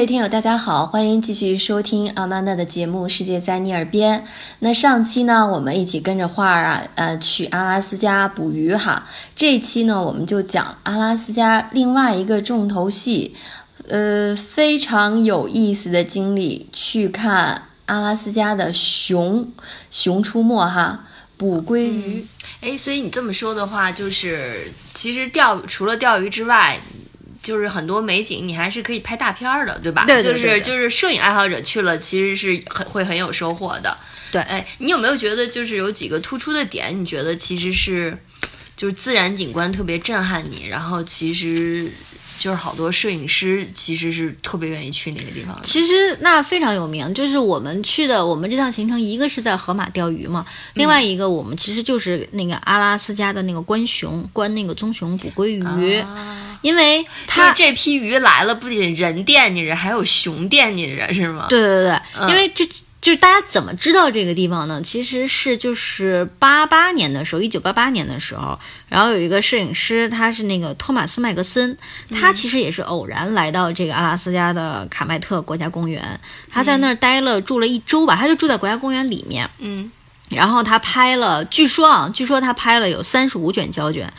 各位听友，大家好，欢迎继续收听阿曼达的节目《世界在你耳边》。那上期呢，我们一起跟着画儿啊，呃，去阿拉斯加捕鱼哈。这期呢，我们就讲阿拉斯加另外一个重头戏，呃，非常有意思的经历，去看阿拉斯加的熊熊出没哈，捕鲑鱼。哎，所以你这么说的话，就是其实钓除了钓鱼之外。就是很多美景，你还是可以拍大片儿的，对吧？对对对。就是就是摄影爱好者去了，其实是很会很有收获的。对，哎，你有没有觉得就是有几个突出的点？你觉得其实是就是自然景观特别震撼你，然后其实。就是好多摄影师其实是特别愿意去那个地方。其实那非常有名，就是我们去的，我们这趟行程一个是在河马钓鱼嘛，另外一个我们其实就是那个阿拉斯加的那个观熊，观那个棕熊捕鲑鱼，因为它这批鱼来了，不仅人惦记着，还有熊惦记着，是吗？对对对，因为这。就是大家怎么知道这个地方呢？其实是就是八八年的时候，一九八八年的时候，然后有一个摄影师，他是那个托马斯麦格森，他其实也是偶然来到这个阿拉斯加的卡麦特国家公园，他在那儿待了住了一周吧，他就住在国家公园里面，嗯，然后他拍了，据说啊，据说他拍了有三十五卷胶卷。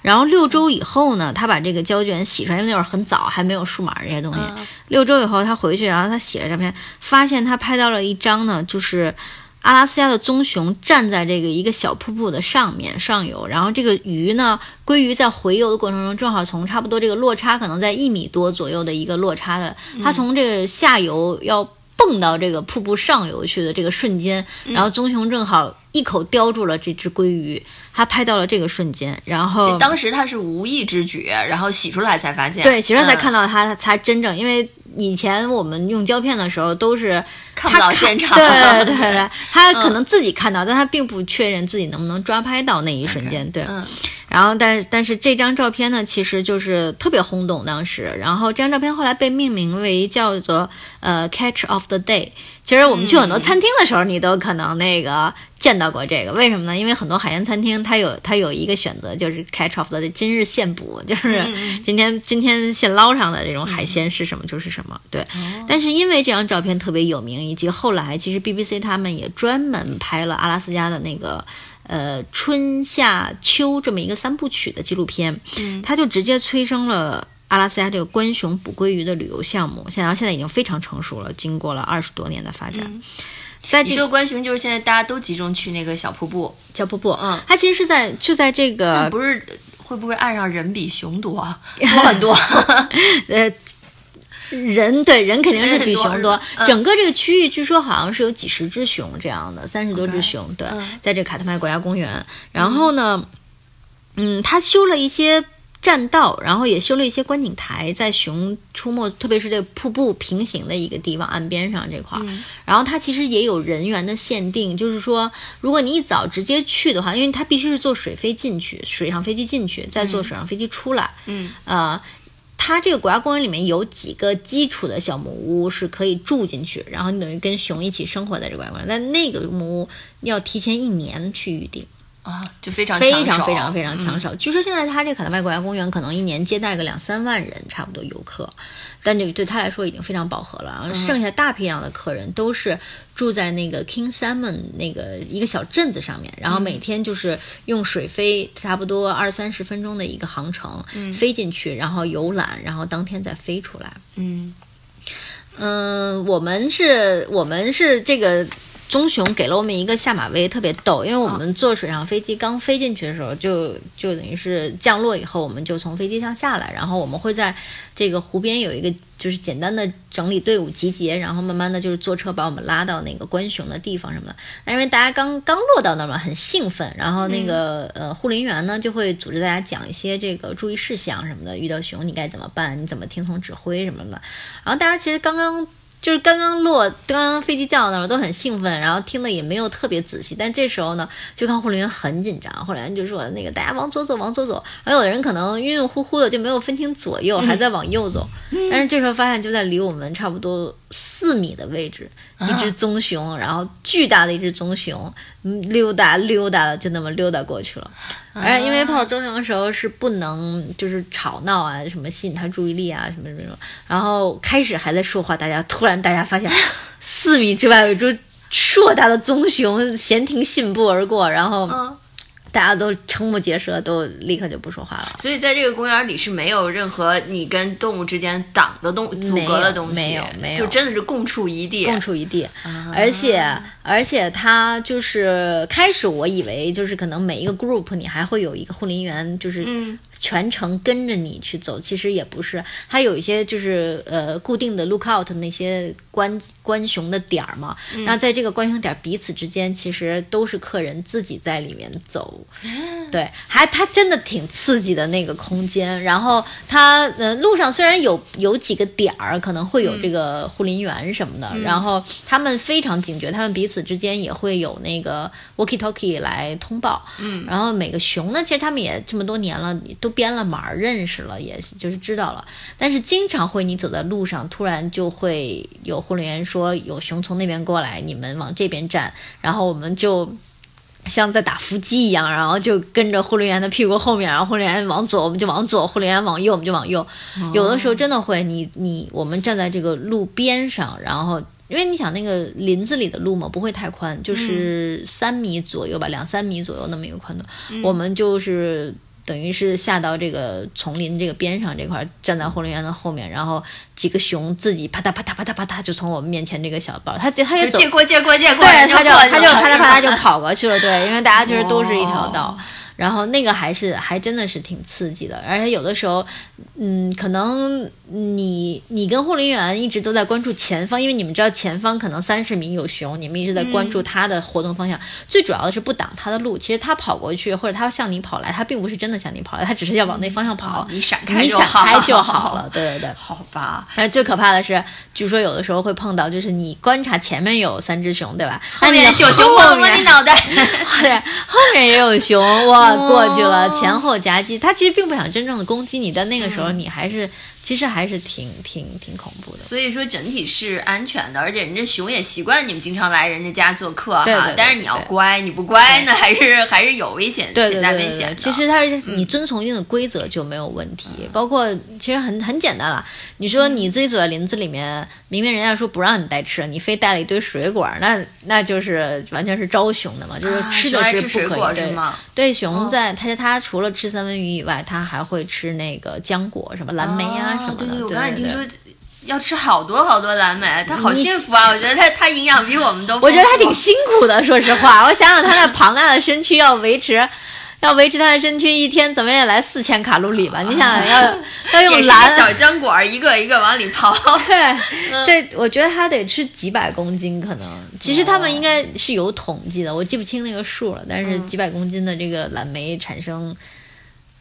然后六周以后呢，他把这个胶卷洗出来，因为那会儿很早，还没有数码这些东西。六周以后他回去，然后他洗了照片，发现他拍到了一张呢，就是阿拉斯加的棕熊站在这个一个小瀑布的上面上游，然后这个鱼呢，鲑鱼在回游的过程中，正好从差不多这个落差可能在一米多左右的一个落差的，它从这个下游要蹦到这个瀑布上游去的这个瞬间，然后棕熊正好。一口叼住了这只鲑鱼，他拍到了这个瞬间，然后当时他是无意之举，然后洗出来才发现，对，洗出来才看到他才真正，因为以前我们用胶片的时候都是看不到现场，对 对对，他 可能自己看到，但他并不确认自己能不能抓拍到那一瞬间，对。然后，但但是这张照片呢，其实就是特别轰动当时。然后这张照片后来被命名为叫做呃 Catch of the Day。其实我们去很多餐厅的时候，你都可能那个见到过这个。为什么呢？因为很多海鲜餐厅它有它有一个选择，就是 Catch of the Day，今日现捕，就是今天今天现捞上的这种海鲜是什么就是什么。对。但是因为这张照片特别有名，以及后来其实 BBC 他们也专门拍了阿拉斯加的那个。呃，春夏秋这么一个三部曲的纪录片，嗯，它就直接催生了阿拉斯加这个观熊捕鲑鱼的旅游项目。现在现在已经非常成熟了，经过了二十多年的发展。在这个观熊，就是现在大家都集中去那个小瀑布，小瀑布，嗯，它其实是在就在这个，不是会不会岸上人比熊多 多很多？呃。人对人肯定是比熊多，整个这个区域据说好像是有几十只熊这样的，三十多只熊。对，在这卡特麦国家公园。然后呢，嗯，他修了一些栈道，然后也修了一些观景台，在熊出没，特别是这瀑布平行的一个地方岸边上这块儿。然后他其实也有人员的限定，就是说，如果你一早直接去的话，因为它必须是坐水飞进去，水上飞机进去，再坐水上飞机出来。嗯，呃。它这个国家公园里面有几个基础的小木屋是可以住进去，然后你等于跟熊一起生活在这个国家公园。但那个木屋要提前一年去预定啊，就非常非常非常非常抢手。据说现在他这卡特麦国家公园可能一年接待个两三万人，差不多游客。但这对他来说已经非常饱和了，然后剩下大批量的客人都是住在那个 King Salmon 那个一个小镇子上面，然后每天就是用水飞差不多二三十分钟的一个航程飞进去，然后游览，然后当天再飞出来。嗯嗯，我们是我们是这个。棕熊给了我们一个下马威，特别逗，因为我们坐水上飞机刚飞进去的时候，就就等于是降落以后，我们就从飞机上下来，然后我们会在这个湖边有一个就是简单的整理队伍集结，然后慢慢的就是坐车把我们拉到那个观熊的地方什么的。那因为大家刚刚落到那儿嘛，很兴奋，然后那个呃护林员呢就会组织大家讲一些这个注意事项什么的，遇到熊你该怎么办，你怎么听从指挥什么的。然后大家其实刚刚。就是刚刚落，刚刚飞机降到那儿都很兴奋，然后听的也没有特别仔细。但这时候呢，就看护林员很紧张，护林员就说：“那个大家往左走，往左走。”而有的人可能晕晕乎乎的，就没有分清左右，还在往右走。但是这时候发现，就在离我们差不多四米的位置，啊一只棕熊，然后巨大的一只棕熊，嗯溜达溜达的就那么溜达过去了。啊而且因为泡棕熊的时候是不能就是吵闹啊，什么吸引它注意力啊，什么什么什么。然后开始还在说话，大家突然大家发现 四米之外有一只硕大的棕熊闲庭信步而过，然后嗯，大家都瞠目结舌，都立刻就不说话了。所以在这个公园里是没有任何你跟动物之间挡的东阻隔的东西，没有没有就真的是共处一地。共处一地，啊而且而且它就是开始我以为就是可能每一个 group 你还会有一个护林员，就是嗯全程跟着你去走，其实也不是，还有一些就是呃固定的 lookout 那些观观熊的点儿嘛，嗯那在这个观熊点彼此之间其实都是客人自己在里面走，对，还它真的挺刺激的那个空间。然后它呃路上虽然有有几个点儿可能会有这个护林员什么的，然后他们非常警觉，他们彼此之间也会有那个 walkie talkie 来通报。嗯，然后每个熊呢，其实他们也这么多年了，都编了码认识了，也就是知道了。但是经常会你走在路上，突然就会有护林员说有熊从那边过来，你们往这边站，然后我们就。像在打伏击一样，然后就跟着护林员的屁股后面，然后护林员往左我们就往左，护林员往右我们就往右。有的时候真的会，你你我们站在这个路边上，然后因为你想那个林子里的路嘛，不会太宽，就是三米左右吧，两三米左右那么一个宽度，我们就是。等于是下到这个丛林这个边上这块，站在护林员的后面，然后几个熊自己啪嗒啪嗒啪嗒啪嗒就从我们面前这个小道，它它也走就借过借过借过，对，人他就他就啪嗒啪嗒就跑过去了，对，因为大家其实都是一条哦道。然后那个还是还真的是挺刺激的，而且有的时候，嗯，可能你你跟护林员一直都在关注前方，因为你们知道前方可能三十米有熊，你们一直在关嗯注它的活动方向。最主要的是不挡它的路，其实它跑过去或者它向你跑来，它并不是真的向你跑来，它只是要往那方向跑，你闪开你闪开就好了。对对对。好吧，而且最可怕的是，据说有的时候会碰到，就是你观察前面有三只熊，对吧？后面有熊摸摸你脑袋，对，后面也有熊，哇，哦过去了，前后夹击，它其实并不想真正的攻击你，但那个时候你还是，其实还是挺挺挺恐怖的。所以说整体是安全的，而且人家熊也习惯你们经常来人家家做客哈。对对对但是你要乖，你不乖呢，还是还是有危险，对在危险的。其实它是你遵从一定的规则就没有问题，包括其实很很简单了。你说你自己走在林子里面，明明人家说不让你带吃，你非带了一堆水果，那那就是完全是招熊的嘛，就是啊吃的是不可以吃水果对吗？对，熊哦在它它除了吃三文鱼以外，它还会吃那个浆果，什么蓝莓啊什么的。哦对对，我刚才听说要吃好多好多蓝莓，他好幸福啊！我觉得他他营养比我们都。我觉得他挺辛苦的，说实话，我想想他那庞大的身躯 要维持。要维持他的身躯一天怎么也来四千卡路里吧？你想想要要用蓝小浆果儿，一个一个往里刨。对对，我觉得他得吃几百公斤，可能其实他们应该是有统计的，我记不清那个数了，但是几百公斤的这个蓝莓产生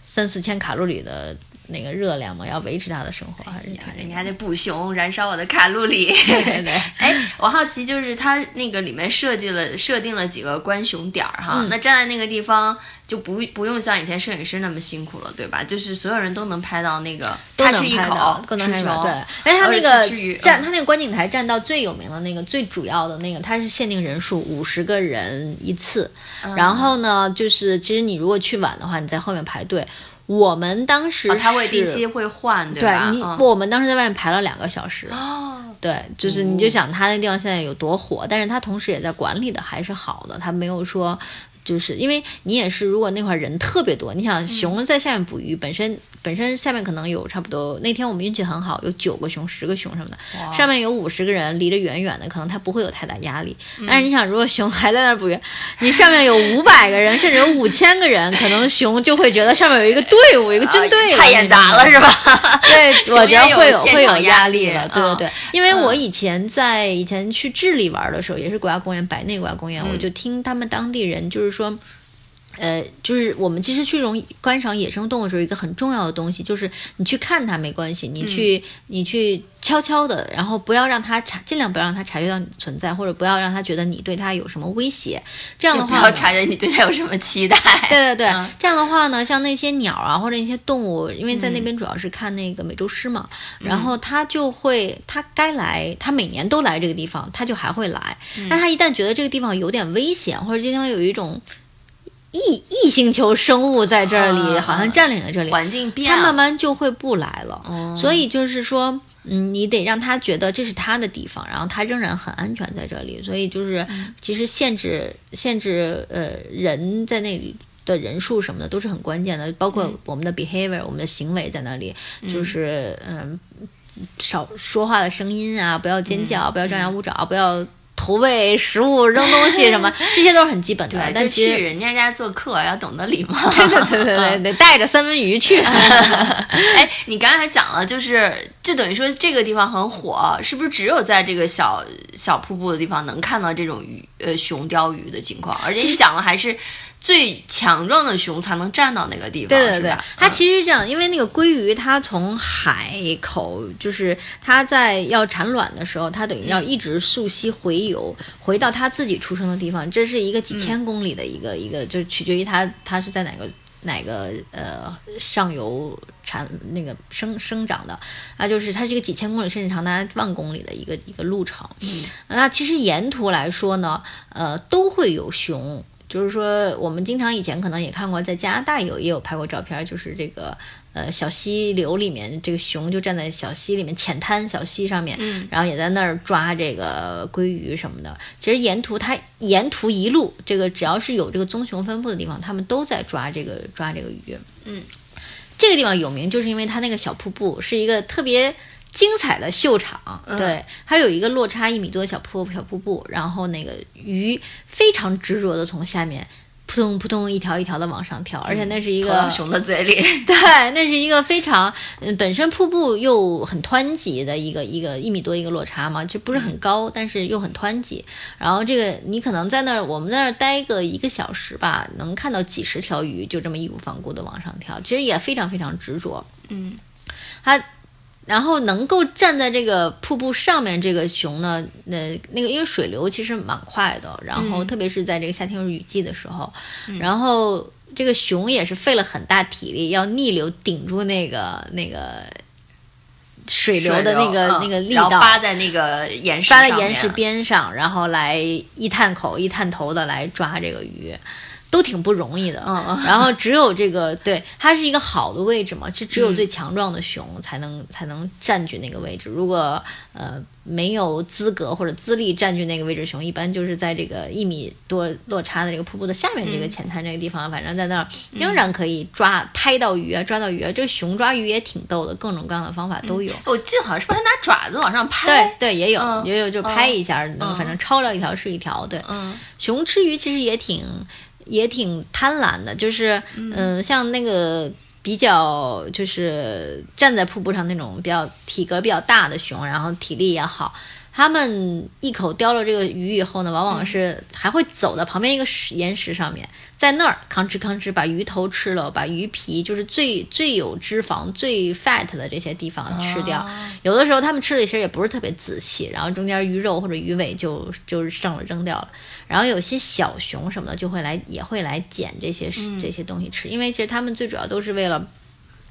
三四千卡路里的那个热量嘛，要维持他的生活还是挺那个。人家得补熊，燃烧我的卡路里。对对对，哎，我好奇，就是它那个里面设计了设定了几个观熊点儿哈，嗯那站在那个地方就不不用像以前摄影师那么辛苦了，对吧？就是所有人都能拍到那个，都他吃一口能拍到，都能拍到。对，而且它那个站，嗯它那个观景台站到最有名的那个最主要的那个，它是限定人数五十个人一次。嗯然后呢，就是其实你如果去晚的话，你在后面排队。我们当时哦，他会定是期会换，对吧？你，嗯我们当时在外面排了两个小时。哦，对，就是你就想他那个地方现在有多火，但是他同时也在管理的还是好的，他没有说。就是因为你也是，如果那块人特别多，你想熊在下面捕鱼，本身本身下面可能有差不多，那天我们运气很好，有九个熊、十个熊什么的，上面有五十个人，离得远远的，可能他不会有太大压力。嗯但是你想，如果熊还在那儿捕鱼，你上面有五百个人，甚至有五千个人，可能熊就会觉得上面有一个队伍，有一个军队了，太眼杂了是吧？对，我觉得会有会有压力了，对对嗯对，因为我以前在以前去智利玩的时候，也是国家公园，白内国家公园，我就听他们当地人就是说。呃，就是我们其实去这种观赏野生动物的时候，一个很重要的东西就是你去看它没关系，你去、你去悄悄的，然后不要让它察，尽量不要让它察觉到你的存在，或者不要让它觉得你对它有什么威胁。这样的不要话，察觉你对它有什么期待。对对对，嗯这样的话呢，像那些鸟啊或者一些动物，因为在那边主要是看那个美洲狮嘛，然后它就会，它该来，它每年都来这个地方，它就还会来。但它一旦觉得这个地方有点危险，或者这地方有一种异异星球生物在这里，啊好像占领了这里，环境变。了，它慢慢就会不来了。哦。所以就是说，嗯，你得让他觉得这是他的地方，然后他仍然很安全在这里。所以就是，嗯。其实限制限制呃人在那里。的人数什么的都是很关键的，包嗯。括我们的 behavior，、我们的行为在那里，就是嗯，少说话的声音啊，不要尖叫，不要张牙舞爪，不要投喂食物、扔东西什么，这些都是很基本的。对，但就去人家家做客要懂得礼貌。对对对对对，得带着三文鱼去。哎，你刚才还讲了，就是就等于说这个地方很火，是不是只有在这个小小瀑布的地方能看到这种鱼呃熊鲷鱼的情况？而且你讲了，还是最强壮的熊才能站到那个地方，对对对，它嗯其实是这样，因为那个鲑鱼它从海口，就是它在要产卵的时候，它等于要一直溯溪回游，回到它自己出生的地方，这是一个几千公里的一个、一个，就是取决于它它是在哪个哪个呃上游产那个生生长的啊，就是它是一个几千公里甚至长达万公里的一个一个路程。嗯，那其实沿途来说呢，呃，都会有熊。就是说，我们经常以前可能也看过，在加拿大有也有拍过照片，就是这个呃小溪流里面，这个熊就站在小溪里面浅滩小溪上面，嗯然后也在那儿抓这个鲑鱼什么的。其实沿途它沿途一路，这个只要是有这个棕熊分布的地方，他们都在抓这个抓这个鱼。嗯，这个地方有名，就是因为它那个小瀑布是一个特别。精彩的秀场，嗯对，还有一个落差一米多的小瀑小瀑布，然后那个鱼非常执着的从下面扑通扑通一条一条的往上跳，而且那是一个熊的嘴里。对，那是一个非常，嗯，本身瀑布又很湍急的一个一个一米多一个落差嘛，就不是很高，但是又很湍急。然后这个你可能在那儿，我们在那儿待个一个小时吧，能看到几十条鱼就这么义无反顾的往上跳，其实也非常非常执着。嗯，它。然后能够站在这个瀑布上面，这个熊呢，那，那个因为水流其实蛮快的，然后特别是在这个夏天或雨季的时候，然后这个熊也是费了很大体力，要逆流顶住那个那个水流的那个、嗯。那个力道，扒在那个岩石扒在岩石边上，然后来一探口一探头的来抓这个鱼。都挺不容易的，嗯嗯然后只有这个对，它是一个好的位置嘛，是只有嗯最强壮的熊才能、才能占据那个位置。如果呃没有资格或者资历占据那个位置，熊一般就是在这个一米多落差的这个瀑布的下面这个嗯浅滩这个地方，反正在那儿仍然可以抓拍到鱼啊，抓到鱼啊。这个熊抓鱼也挺逗的，各种各样的方法都有。我记得好像是不是还拿爪子往上拍？对对，也有、嗯也有，就拍一下，嗯反正抄着一条是一条。对，嗯熊吃鱼其实也挺也挺贪婪的，就是嗯、像那个比较就是站在瀑布上那种比较体格比较大的熊，然后体力也好。他们一口叼了这个鱼以后呢，往往是还会走到旁边一个石岩石上面，在那儿吭哧吭哧把鱼头吃了，把鱼皮就是最最有脂肪、最 fat 的这些地方吃掉。哦有的时候他们吃的其实也不是特别仔细，然后中间鱼肉或者鱼尾就就剩了扔掉了。然后有些小熊什么的就会来也会来捡这些、这些东西吃，因为其实他们最主要都是为了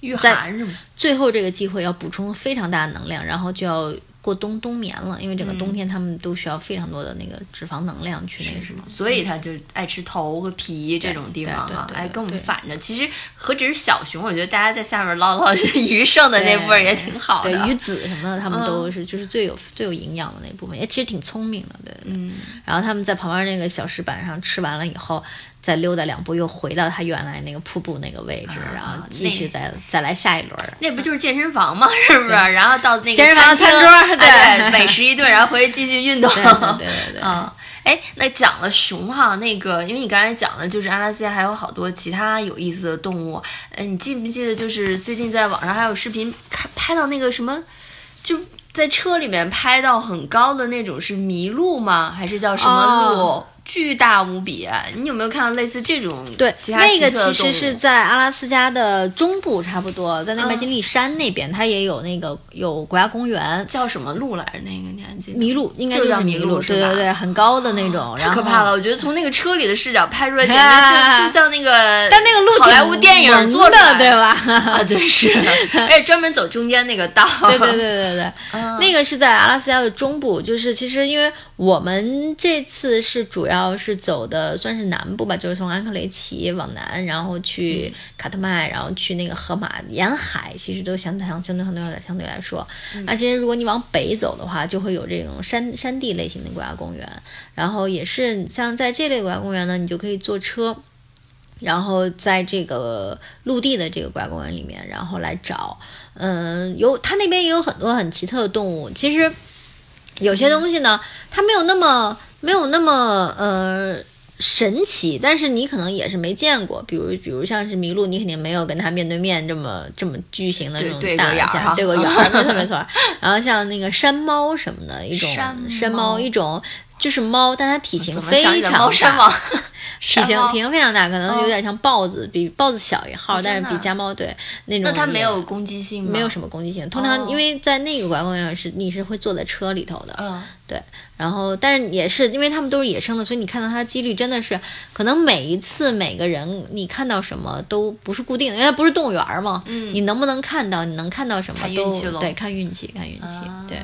御寒是吗？最后这个机会要补充非常大的能量，然后就要过冬冬眠了，因为整个冬天他们都需要非常多的那个脂肪能量去那个什么。所以它就爱吃头和皮这种地方哈，对对对对哎，跟我们反着。其实何止是小熊，我觉得大家在下面捞捞鱼剩的那部分也挺好的。对鱼籽什么的，他们嗯都是就是最有最有营养的那部分，也其实挺聪明的，对对。嗯，然后他们在旁边那个小石板上吃完了以后，再溜达两步，又回到他原来那个瀑布那个位置，啊然后继续再再来下一轮儿。那不就是健身房吗？是不是？然后到那个健身房的餐桌哎对对，美食一顿，然后回去继续运动。对对对。嗯，哎，那讲了熊哈，那个，因为你刚才讲了，就是阿拉斯加还有好多其他有意思的动物。呃，你记不记得，就是最近在网上还有视频看拍到那个什么，就在车里面拍到很高的那种是麋鹿吗？还是叫什么鹿？哦巨大无比。你有没有看到类似这种对，那个其实是在阿拉斯加的中部，差不多在那嗯麦金利山那边，它也有那个有国家公园。叫什么鹿来着？那个你还记得？麋鹿应该就是叫麋麋鹿对对对，很高的那种，然后太可怕了！。我觉得从那个车里的视角拍出来，简啊直就就像那个，但那个鹿好莱坞电影做的，对吧？啊，对是，而且专门走中间那个道。对对对对对，嗯那个是在阿拉斯加的中部，就是其实因为我们这次是主要是走的算是南部吧，就是从安克雷奇往南，然后去卡特迈，然后去那个河马沿海，其实都相相相对相对来相对来说，那其实如果你往北走的话，就会有这种山山地类型的国家公园，然后也是像在这类国家公园呢，你就可以坐车。然后在这个陆地的这个国家公园里面，然后来找，嗯，有它那边也有很多很奇特的动物。其实有些东西呢，它没有那么没有那么呃神奇，但是你可能也是没见过。比如比如像是麋鹿，你肯定没有跟它面对面这么这么巨型的这种大家对个眼儿，没错没错。然后像那个山猫什么的一种山猫一种。就是猫，但它体型非常大？体型体型非常大，可能有点像豹子，比豹子小一号，哦但是比家猫对那种那它没有攻击性吗？没有什么攻击性。通常哦因为在那个国家公园是你是会坐在车里头的，嗯，对，然后但是也是因为它们都是野生的，所以你看到它的几率真的是可能每一次每个人你看到什么都不是固定的，因为它不是动物园嘛，嗯你能不能看到，你能看到什么都对，看运气，看运气，啊对。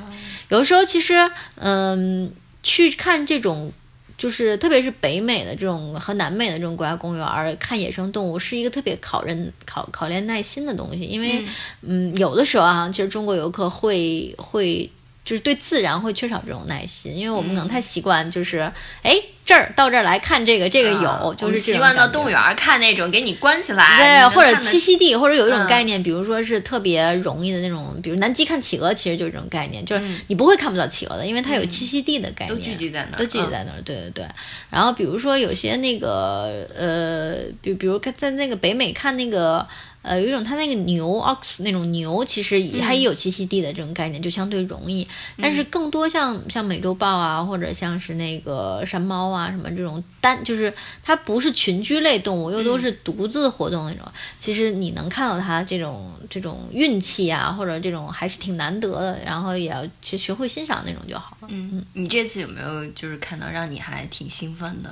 有的时候其实，嗯，去看这种，就是特别是北美的这种和南美的这种国家公园，看野生动物是一个特别考人考考验耐心的东西，因为，嗯，有的时候啊，其实中国游客会会。就是对自然会缺少这种耐心，因为我们可能太习惯，就是哎、这儿到这儿来看这个，这个有，啊就是习惯到动物园看那种给你关起来，对，或者栖息地，或者有一种嗯。概念，比如说是特别容易的那种，比如南极看企鹅，其实就是这种概念，就是嗯。你不会看不到企鹅的，因为它有栖息地的概念。都，聚集在那儿，都聚集嗯。在那儿，对对对。然后比如说有些那个呃，比比如看在那个北美看那个。呃，有一种它那个牛 ox 那种牛，其实也它也有栖息地的这种概念，就相对容易。但是更多像像美洲豹啊，或者像是那个山猫啊什么这种单，就是它不是群居类动物，又都是独自活动那种。其实你能看到它这种这种运气啊，或者这种还是挺难得的。然后也要去学会欣赏那种就好了。嗯，你这次有没有就是看到让你还挺兴奋的？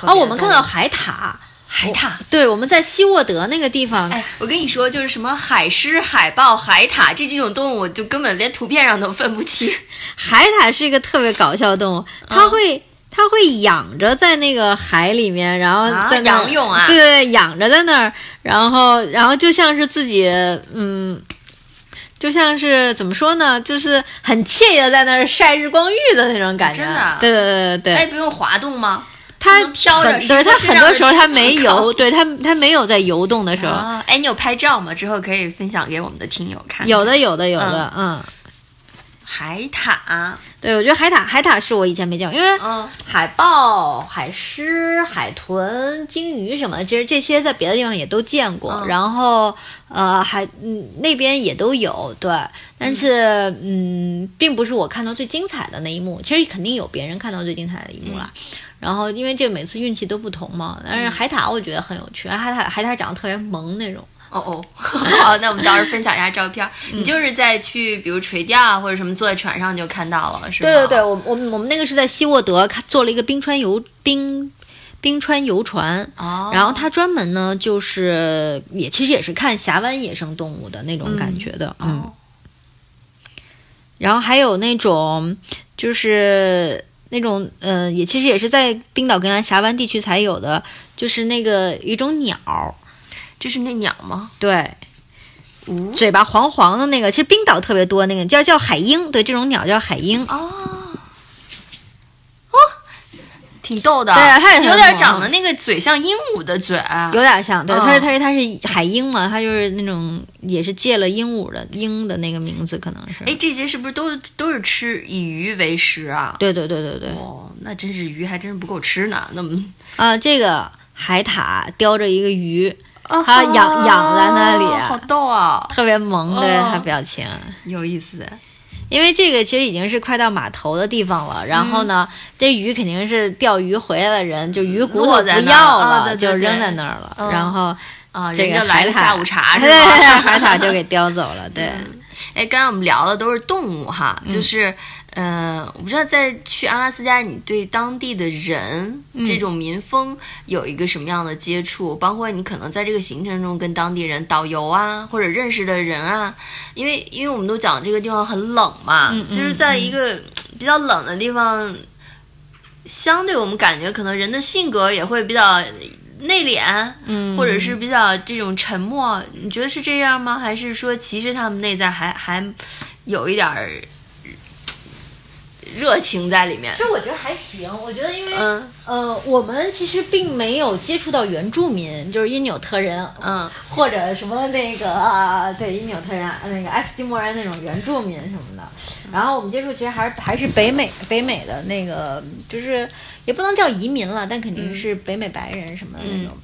啊，我们看到海海獭，海獭。对，我们在希沃德那个地方，哎，我跟你说，就是什么海狮、海豹、海獭这几种动物，我就根本连图片上都分不清。海獭是一个特别搞笑的动物，它会。它会仰着在那个海里面，然后仰泳啊对对对，仰着在那儿，然后然后就像是自己，嗯，就像是怎么说呢，就是很惬意的在那儿晒日光浴的那种感觉。真的啊对对对对哎，对，不用滑动吗？它能飘着对它很多时候它没游，对它它没有在游动的时候，啊，哎，你有拍照吗？之后可以分享给我们的听友看。有的有的有的，嗯海獭，对，我觉得海獭海獭是我以前没见过，因为嗯，海豹、海狮、海豚、鲸鱼什么的，其实这些在别的地方也都见过，嗯然后呃还嗯那边也都有，对，但是嗯并不是我看到最精彩的那一幕，其实肯定有别人看到最精彩的一幕啦。然后，因为这每次运气都不同嘛，但是海獭我觉得很有趣，海獭海獭长得特别萌那种。哦哦，好，那我们到时候分享一下照片。嗯你就是在去，比如垂钓啊或者什么，坐在船上就看到了，是吗？对对对，我我们我们那个是在希沃德看做了一个冰川游冰冰川游船，哦，然后它专门呢就是也其实也是看峡湾野生动物的那种感觉的，嗯。哦然后还有那种就是那种呃，也其实也是在冰岛格兰峡湾地区才有的，就是那个一种鸟，就是那鸟吗？对，哦嘴巴黄黄的那个，其实冰岛特别多，那个叫叫海鹰，对，这种鸟叫海鹰。哦，哦，挺逗的。对啊它也有点萌长得那个嘴像鹦鹉的嘴。有点像，对，嗯它是它是它是海鹰嘛，它就是那种也是借了鹦鹉的鹰的那个名字，可能是。哎，这些是不是都都是吃以鱼为食啊？对对对对对，哦，那真是鱼还真是不够吃呢。那么啊，这个海獭叼着一个鱼，啊它养养在那里好逗啊，特别萌的哦它表情。有意思的。因为这个其实已经是快到码头的地方了。然后呢，这鱼肯定是钓鱼回来的人，就鱼骨头不要了，啊对对就扔在那儿了。嗯然后啊，这个海獭下午茶 是对吧？海獭就给叼走了。对，哎，刚才我们聊的都是动物哈，嗯就是，呃，我不知道在去阿拉斯加，你对当地的人、嗯这种民风有一个什么样的接触？包括你可能在这个行程中跟当地人、导游啊，或者认识的人啊，因为因为我们都讲这个地方很冷嘛，嗯就是在一个比较冷的地方，相对我们感觉可能人的性格也会比较。内敛，嗯或者是比较这种沉默，你觉得是这样吗？还是说其实他们内在还还有一点儿热情在里面其？实我觉得还行。我觉得因为嗯呃，我们其实并没有接触到原住民，就是因纽特人，嗯或者什么那个啊，对因纽特人、那个爱斯基摩人那种原住民什么的。然后我们接触其实还是还是北美北美的那个，就是也不能叫移民了，但肯定是北美白人什么的那种。然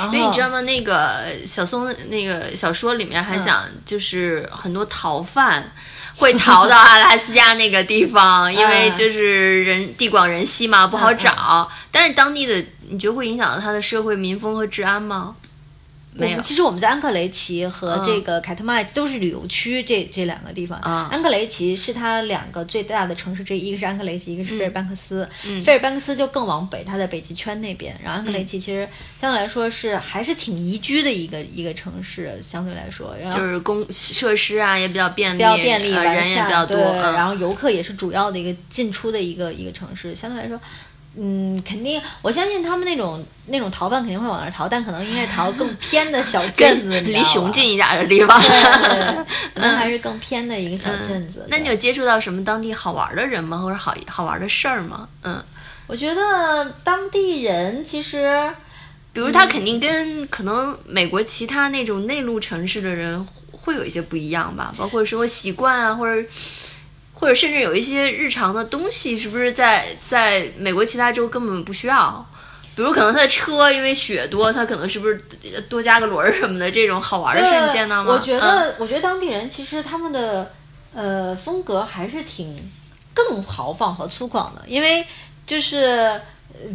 后因为你知道吗？那个小松那个小说里面还讲，就是很多逃犯会逃到阿拉斯加那个地方，因为就是人地广人稀嘛，不好找。但是当地的，你觉得会影响到他的社会民风和治安吗？没有。其实我们在安克雷奇和嗯这个凯特麦都是旅游区，这这两个地方。嗯安克雷奇是它两个最大的城市之一，一个是安克雷奇，一个是费尔班克斯。嗯菲尔班克斯就更往北，它在北极圈那边。然后安克雷奇其实相对来说是还是挺宜居的一个一个城市，相对来说，然后就是公设施啊也比较便利，比较便利、人也比较多，然后游客也是主要的一个进出的一个一个城市，相对来说。嗯，肯定，我相信他们那种那种逃犯肯定会往那儿逃，但可能应该是逃更偏的小镇子，离熊近一点的地方。可能还是更偏的一个小镇子。对那你有接触到什么当地好玩的人吗？或者好好玩的事儿吗？嗯，我觉得当地人其实比如他肯定跟可能美国其他那种内陆城市的人会有一些不一样吧，包括生活习惯啊，或者或者甚至有一些日常的东西，是不是在在美国其他州根本不需要？比如可能他的车因为雪多，他可能是不是多加个轮儿什么的？这种好玩的事儿你见到吗？我觉嗯得，我觉得当地人其实他们的呃风格还是挺更豪放和粗犷的，因为就是呃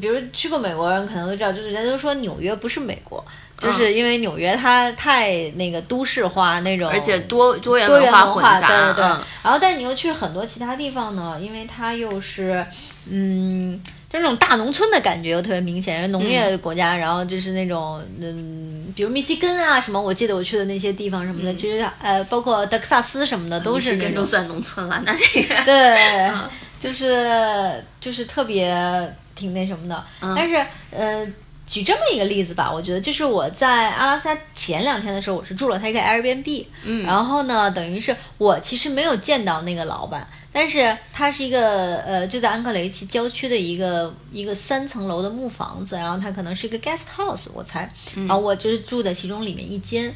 比如去过美国人可能都知道，就是人家都说纽约不是美国。就是因为纽约它太那个都市化那种，而且多多元文化，混杂，对对对。嗯。然后，但是你又去很多其他地方呢，因为它又是，嗯，就那种大农村的感觉又特别明显，农业国家，然后就是那种，嗯，比如密西根啊什么，我记得我去的那些地方什么的，其实呃，包括德克萨斯什么的，都是都，算农村了，那那个对，就是就是特别挺那什么的，但是呃。举这么一个例子吧，我觉得就是我在阿拉斯加前两天的时候，我是住了他一个 Airbnb，嗯。然后呢，等于是我其实没有见到那个老板，但是他是一个呃，就在安克雷奇郊区的一个一个三层楼的木房子，然后他可能是一个 guest house，我猜，然后我就是住在其中里面一间，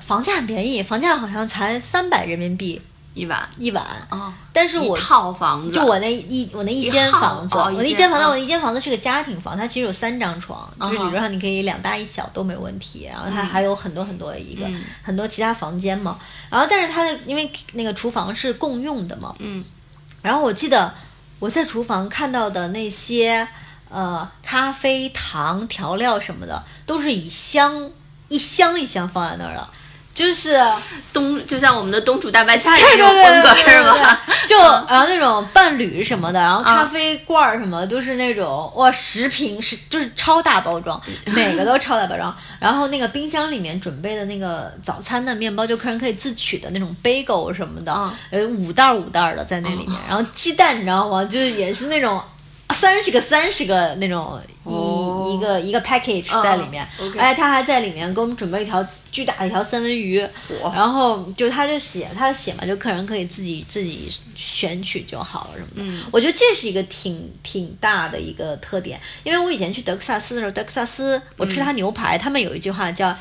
房价很便宜，房价好像才三百人民币一晚一晚，哦，但是我一套房子，就我那一我那一间房子，哦我那一间房子，嗯我那一间房子是个家庭房，它其实有三张床，就是理论上你可以两大一小都没问题。然后它还有很多很多一个、嗯很多其他房间嘛。然后但是它的因为那个厨房是共用的嘛，嗯，然后我记得我在厨房看到的那些呃咖啡、糖、调料什么的，都是以箱一箱一箱放在那儿的，就是。东就像我们的东楚大白菜那种风格是吧？就然后那种伴侣什么的，然后咖啡罐儿什么的都是那种哇十瓶是就是超大包装，每个都超大包装。然后那个冰箱里面准备的那个早餐的面包，就客人可以自取的那种 bagel 什么的嗯，呃五袋儿五袋儿的在那里面。然后鸡蛋你知道吗？就是也是那种。三十个三十个那种一个一个 package 在里面，哎，他还在里面给我们准备一条巨大的一条三文鱼，哇然后就他就写他写嘛，就客人可以自己自己选取就好了什么的。嗯。我觉得这是一个挺挺大的一个特点，因为我以前去德克萨斯的时候，德克萨斯我吃他牛排，他们有一句话叫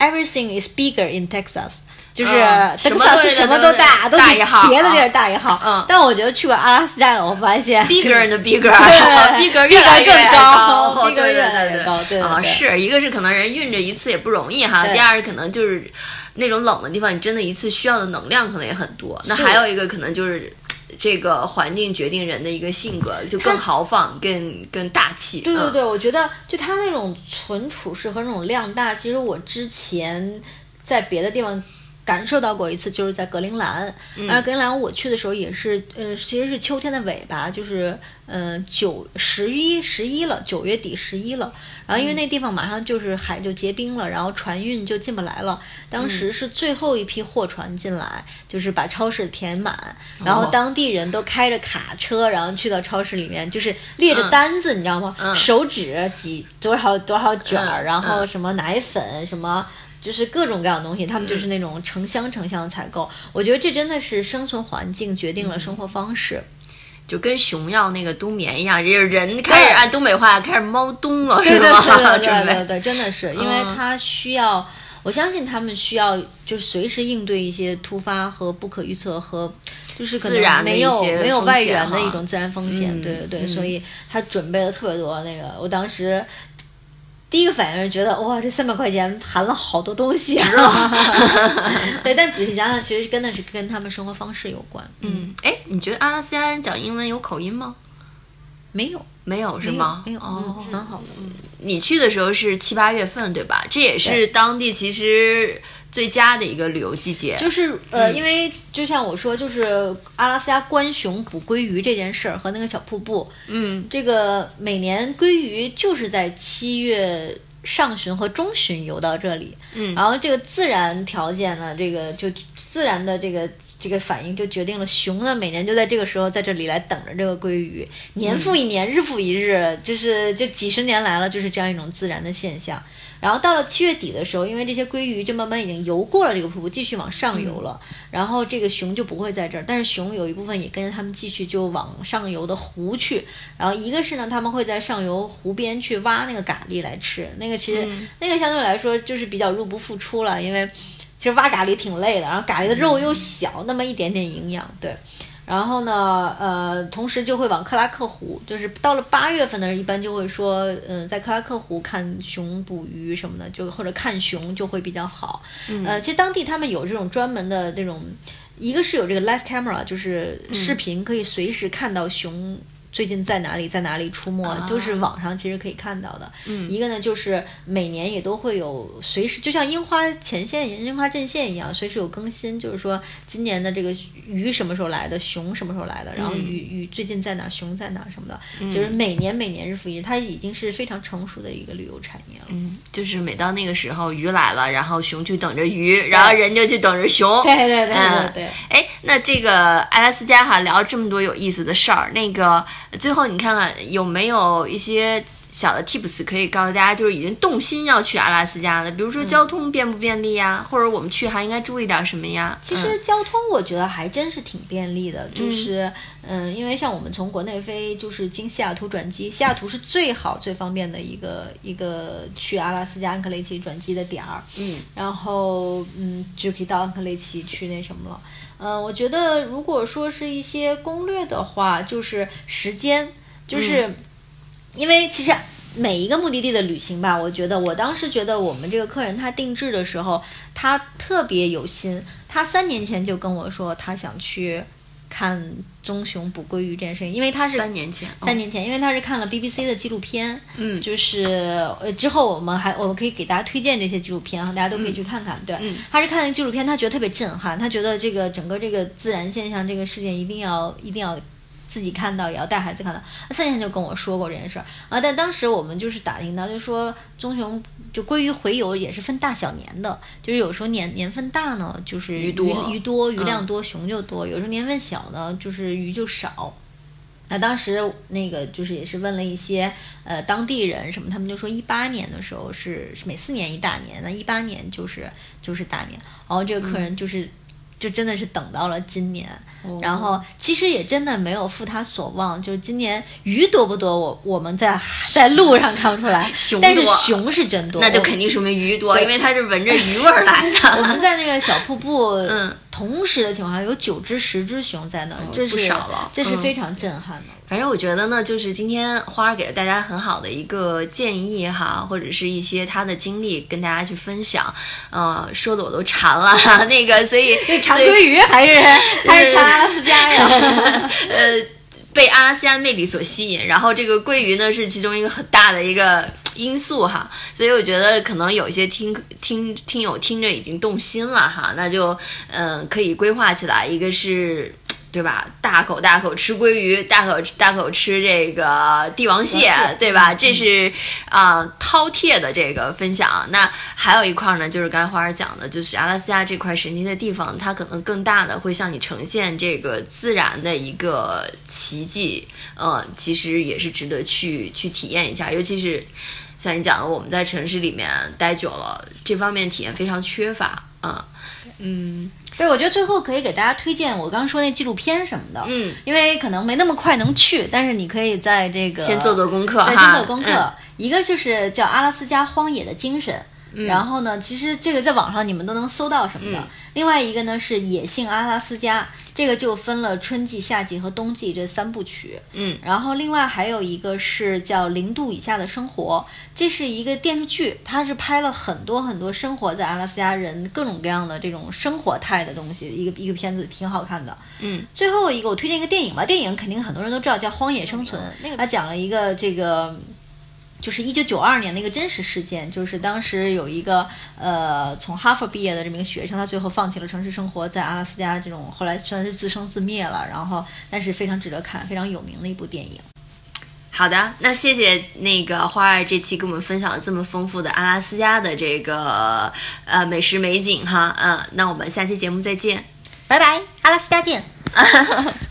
“Everything is bigger in Texas”。就是嗯德克萨斯什么都大，都大一号别的地儿大一号。嗯但我觉得去过阿拉斯加了，我发现 bigger and bigger，对 bigger 越来越高高 bigger 对对越来对越高对对啊，是一个是可能人运着一次也不容易哈，第二可能就是那种冷的地方，你真的一次需要的能量可能也很多。那还有一个可能就是。这个环境决定人的一个性格，就更豪放、更更大气。嗯对对对，我觉得就他那种存储式和那种量大，其实我之前在别的地方感受到过一次，就是在格陵兰。嗯而格陵兰我去的时候也是，呃，其实是秋天的尾巴，就是呃九十一十一了，九月底十一了。然后因为那地方马上就是海就结冰了，然后船运就进不来了。当时是最后一批货船进来，就是把超市填满，然后哦当地人都开着卡车，然后去到超市里面，就是列着单子，你知道吗？嗯手指几多少多少卷儿，嗯然后嗯什么奶粉什么。就是各种各样的东西，他们就是那种成箱成箱的采购。我觉得这真的是生存环境决定了生活方式。就跟熊要那个冬眠一样，就是人开始按东北话开始猫冬了，是对对吧？对对对 真的是，因为嗯他需要，我相信他们需要就是随时应对一些突发和不可预测和就是可自然的能没有没有外援的一种自然风险。嗯对对对，嗯所以他准备了特别多那个，我当时。第一个反应是觉得哇，这三百块钱含了好多东西啊！对，但仔细想想，其实真的是跟他们生活方式有关。嗯，哎，你觉得阿拉斯加人讲英文有口音吗？没有，没有是吗？没有，哦嗯，蛮好的。你去的时候是七八月份对吧？这也是当地其实最佳的一个旅游季节。就是呃，嗯因为就像我说，就是阿拉斯加观熊捕鲑鱼这件事儿和那个小瀑布，嗯，这个每年鲑鱼就是在七月上旬和中旬游到这里，嗯然后这个自然条件呢，这个就自然的这个。这个反应就决定了熊呢，每年就在这个时候在这里来等着这个鲑鱼，年复一年，日复一日，就是就几十年来了，就是这样一种自然的现象。然后到了七月底的时候，因为这些鲑鱼就慢慢已经游过了这个瀑布，继续往上游了，然后这个熊就不会在这儿，但是熊有一部分也跟着他们继续就往上游的湖去。然后一个是呢，他们会在上游湖边去挖那个蛤蜊来吃，那个其实、那个相对来说就是比较入不敷出了，因为其实挖蛤蜊挺累的，然后蛤蜊的肉又小，那么一点点营养，对。然后呢，呃，同时就会往克拉克湖，就是到了八月份呢，一般就会说，嗯、在克拉克湖看熊捕鱼什么的，就或者看熊就会比较好。呃，其实当地他们有这种专门的这种，一个是有这个 live camera，就是视频可以随时看到熊。最近在哪里，在哪里出没，都是网上其实可以看到的。嗯一个呢，就是每年也都会有随时，就像樱花前线、樱花阵线一样，随时有更新。就是说，今年的这个鱼什么时候来的，熊什么时候来的，然后鱼鱼最近在哪，熊在哪什么的，就是每年每年日复一日，它已经是非常成熟的一个旅游产业了。嗯，就是每到那个时候，鱼来了，然后熊去等着鱼，然后人就去等着熊。对对对对嗯对。哎，那这个阿拉斯加哈聊了这么多有意思的事儿，那个最后你看看有没有一些小的 tips 可以告诉大家，就是已经动心要去阿拉斯加的，比如说交通便不便利呀，或者我们去还应该注意点什么呀？其实交通我觉得还真是挺便利的，就是嗯，因为像我们从国内飞，就是经西雅图转机，西雅图是最好最方便的一个一个去阿拉斯加安克雷奇转机的点儿，嗯。然后嗯就可以到安克雷奇去那什么了。嗯，我觉得如果说是一些攻略的话，就是时间，就是、因为其实每一个目的地的旅行吧，我觉得我当时觉得我们这个客人他定制的时候，他特别有心。他三年前就跟我说，他想去看棕熊捕鲑鱼这件事情，因为他是三年前，三年前，因为他是看了 BBC 的纪录片，嗯就是呃之后我们还我们可以给大家推荐这些纪录片啊，大家都可以去看看。对，嗯他是看了纪录片，他觉得特别震撼，他觉得这个整个这个自然现象这个事件一定要一定要。自己看到也要带孩子看到，他三年前就跟我说过这件事儿啊，但当时我们就是打听到，就说棕熊就鲑鱼洄游也是分大小年的，就是有时候年年份大呢，就是鱼多鱼多鱼量多，熊就多；有时候年份小呢，就是鱼就少。那当时那个就是也是问了一些呃当地人什么，他们就说一八年的时候是是每四年一大年，那一八年就是就是大年，然后这个客人就是。就真的是等到了今年，然后其实也真的没有负他所望，就是今年鱼多不多，我我们在在路上看不出来，熊但是多熊是真多，那就肯定说明鱼多，因为它是闻着鱼味儿来的。我。们在那个小瀑布嗯同时的情况下有九只、十只熊在那儿，这是不少了这是嗯非常震撼的。反正我觉得呢，就是今天花儿给了大家很好的一个建议哈，或者是一些他的经历跟大家去分享，呃，说的我都馋了，那个，所以馋鲑鱼还是 还是馋阿拉斯加呀？呃，被阿拉斯加魅力所吸引，然后这个鲑鱼呢是其中一个很大的一个因素哈，所以我觉得可能有一些听听听友听着已经动心了哈，那就嗯、可以规划起来，一个是。对吧？大口大口吃鲑鱼，大口大口吃这个帝王蟹对吧？这是啊、呃饕餮的这个分享。那还有一块呢，就是刚才花儿讲的，就是阿拉斯加这块神奇的地方，它可能更大的会向你呈现这个自然的一个奇迹。呃，其实也是值得去去体验一下，尤其是像你讲的，我们在城市里面待久了，这方面体验非常缺乏。啊、嗯对，我觉得最后可以给大家推荐我刚刚说那纪录片什么的，嗯，因为可能没那么快能去，但是你可以在这个先做做功课对，哈，先做功课。嗯一个就是叫《阿拉斯加荒野的精神》。然后呢，其实这个在网上你们都能搜到什么的。嗯另外一个呢是《野性阿拉斯加》，这个就分了春季、夏季和冬季这三部曲。嗯然后另外还有一个是叫《零度以下的生活》，这是一个电视剧，它是拍了很多很多生活在阿拉斯加人各种各样的这种生活态的东西，一个一个片子挺好看的。嗯，最后一个我推荐一个电影吧，电影肯定很多人都知道，叫《荒野生存》，那个它讲了一个这个。就是一九九二年的一个真实事件，就是当时有一个呃从哈佛毕业的这么一个学生，他最后放弃了城市生活，在阿拉斯加这种后来算是自生自灭了，然后但是非常值得看，非常有名的一部电影。好的，那谢谢那个花儿这期给我们分享了这么丰富的阿拉斯加的这个呃美食美景哈，嗯、那我们下期节目再见。拜拜，阿拉斯加见。